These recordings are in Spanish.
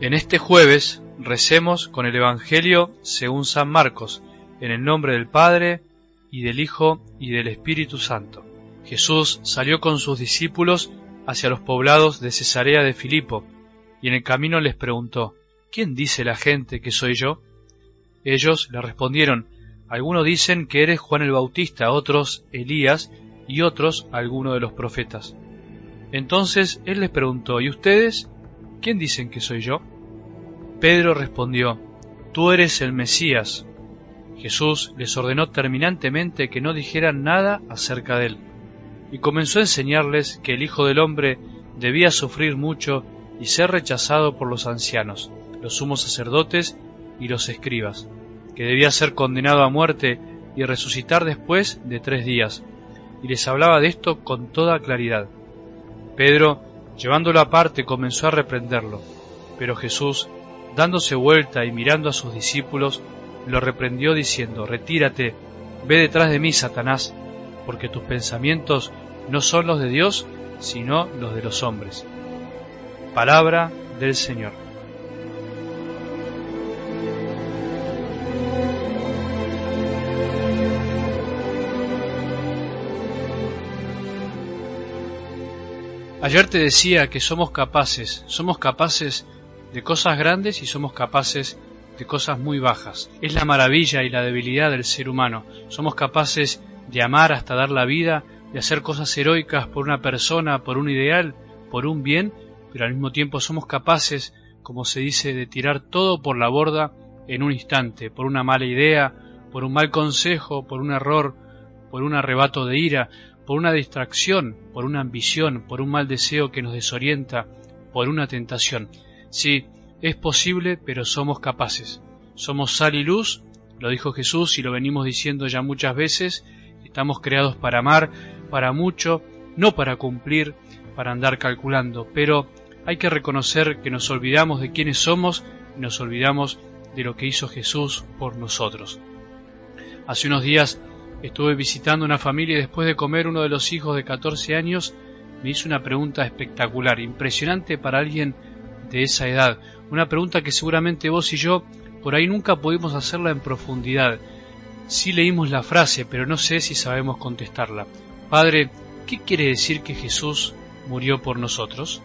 En este jueves recemos con el Evangelio según San Marcos, en el nombre del Padre, y del Hijo, y del Espíritu Santo. Jesús salió con sus discípulos hacia los poblados de Cesarea de Filipo, y en el camino les preguntó, ¿quién dice la gente que soy yo? Ellos le respondieron, algunos dicen que eres Juan el Bautista, otros Elías, y otros alguno de los profetas. Entonces él les preguntó, ¿y ustedes? ¿Quién dicen que soy yo? Pedro respondió, Tú eres el Mesías. Jesús les ordenó terminantemente que no dijeran nada acerca de él, y comenzó a enseñarles que el Hijo del Hombre debía sufrir mucho y ser rechazado por los ancianos, los sumos sacerdotes y los escribas, que debía ser condenado a muerte y resucitar después de tres días, y les hablaba de esto con toda claridad. Pedro Llevándolo aparte comenzó a reprenderlo, pero Jesús, dándose vuelta y mirando a sus discípulos, lo reprendió diciendo, Retírate, ve detrás de mí, Satanás, porque tus pensamientos no son los de Dios, sino los de los hombres. Palabra del Señor. Ayer te decía que somos capaces, somos capaces de cosas grandes y somos capaces de cosas muy bajas. Es la maravilla y la debilidad del ser humano. Somos capaces de amar hasta dar la vida, de hacer cosas heroicas por una persona, por un ideal, por un bien, pero al mismo tiempo somos capaces, como se dice, de tirar todo por la borda en un instante, por una mala idea, por un mal consejo, por un error, por un arrebato de ira por una distracción, por una ambición, por un mal deseo que nos desorienta, por una tentación. Sí, es posible, pero somos capaces. Somos sal y luz, lo dijo Jesús y lo venimos diciendo ya muchas veces, estamos creados para amar, para mucho, no para cumplir, para andar calculando, pero hay que reconocer que nos olvidamos de quiénes somos y nos olvidamos de lo que hizo Jesús por nosotros. Hace unos días Estuve visitando una familia y después de comer uno de los hijos de 14 años me hizo una pregunta espectacular, impresionante para alguien de esa edad. Una pregunta que seguramente vos y yo por ahí nunca pudimos hacerla en profundidad. Sí leímos la frase, pero no sé si sabemos contestarla. Padre, ¿qué quiere decir que Jesús murió por nosotros?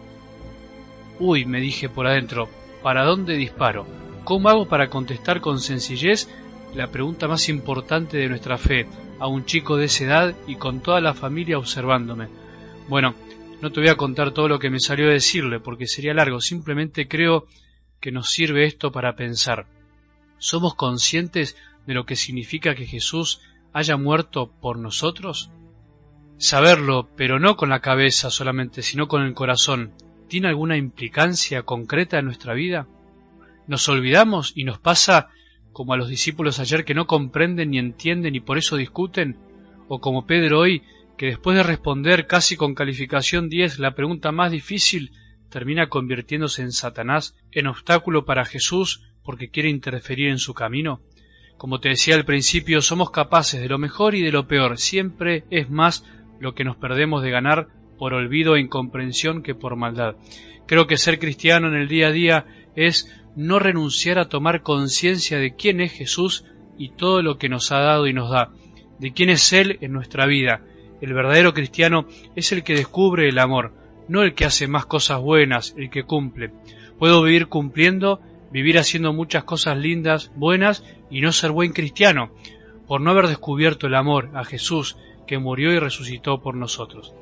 Uy, me dije por adentro, ¿para dónde disparo? ¿Cómo hago para contestar con sencillez la pregunta más importante de nuestra fe? a un chico de esa edad y con toda la familia observándome. Bueno, no te voy a contar todo lo que me salió a decirle, porque sería largo, simplemente creo que nos sirve esto para pensar. ¿Somos conscientes de lo que significa que Jesús haya muerto por nosotros? Saberlo, pero no con la cabeza solamente, sino con el corazón, ¿tiene alguna implicancia concreta en nuestra vida? ¿Nos olvidamos y nos pasa como a los discípulos ayer que no comprenden ni entienden y por eso discuten, o como Pedro hoy, que después de responder casi con calificación 10 la pregunta más difícil, termina convirtiéndose en Satanás, en obstáculo para Jesús porque quiere interferir en su camino? Como te decía al principio, somos capaces de lo mejor y de lo peor, siempre es más lo que nos perdemos de ganar por olvido e incomprensión que por maldad. Creo que ser cristiano en el día a día es no renunciar a tomar conciencia de quién es Jesús y todo lo que nos ha dado y nos da, de quién es Él en nuestra vida. El verdadero cristiano es el que descubre el amor, no el que hace más cosas buenas, el que cumple. Puedo vivir cumpliendo, vivir haciendo muchas cosas lindas, buenas, y no ser buen cristiano, por no haber descubierto el amor a Jesús que murió y resucitó por nosotros.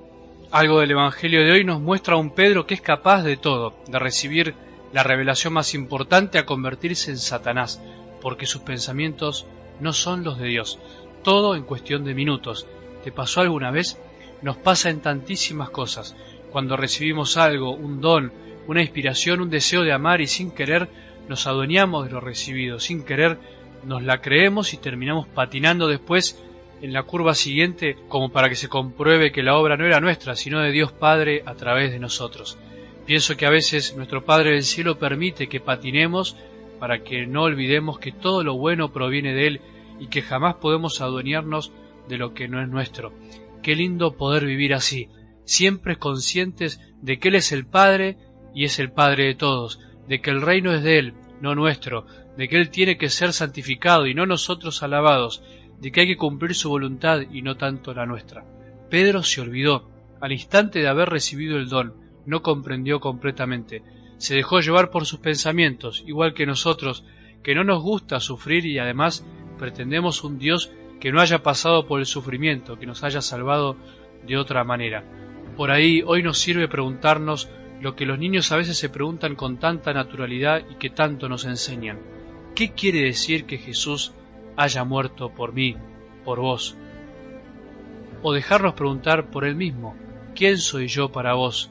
Algo del Evangelio de hoy nos muestra a un Pedro que es capaz de todo, de recibir la revelación más importante a convertirse en Satanás, porque sus pensamientos no son los de Dios. Todo en cuestión de minutos. ¿Te pasó alguna vez? Nos pasa en tantísimas cosas. Cuando recibimos algo, un don, una inspiración, un deseo de amar y sin querer nos adueñamos de lo recibido, sin querer nos la creemos y terminamos patinando después en la curva siguiente como para que se compruebe que la obra no era nuestra, sino de Dios Padre a través de nosotros. Pienso que a veces nuestro Padre del Cielo permite que patinemos para que no olvidemos que todo lo bueno proviene de Él y que jamás podemos adueñarnos de lo que no es nuestro. Qué lindo poder vivir así, siempre conscientes de que Él es el Padre y es el Padre de todos, de que el reino es de Él, no nuestro, de que Él tiene que ser santificado y no nosotros alabados, de que hay que cumplir su voluntad y no tanto la nuestra. Pedro se olvidó, al instante de haber recibido el don, no comprendió completamente, se dejó llevar por sus pensamientos, igual que nosotros, que no nos gusta sufrir y además pretendemos un Dios que no haya pasado por el sufrimiento, que nos haya salvado de otra manera. Por ahí hoy nos sirve preguntarnos lo que los niños a veces se preguntan con tanta naturalidad y que tanto nos enseñan. ¿Qué quiere decir que Jesús haya muerto por mí, por vos? O dejarnos preguntar por Él mismo, ¿quién soy yo para vos?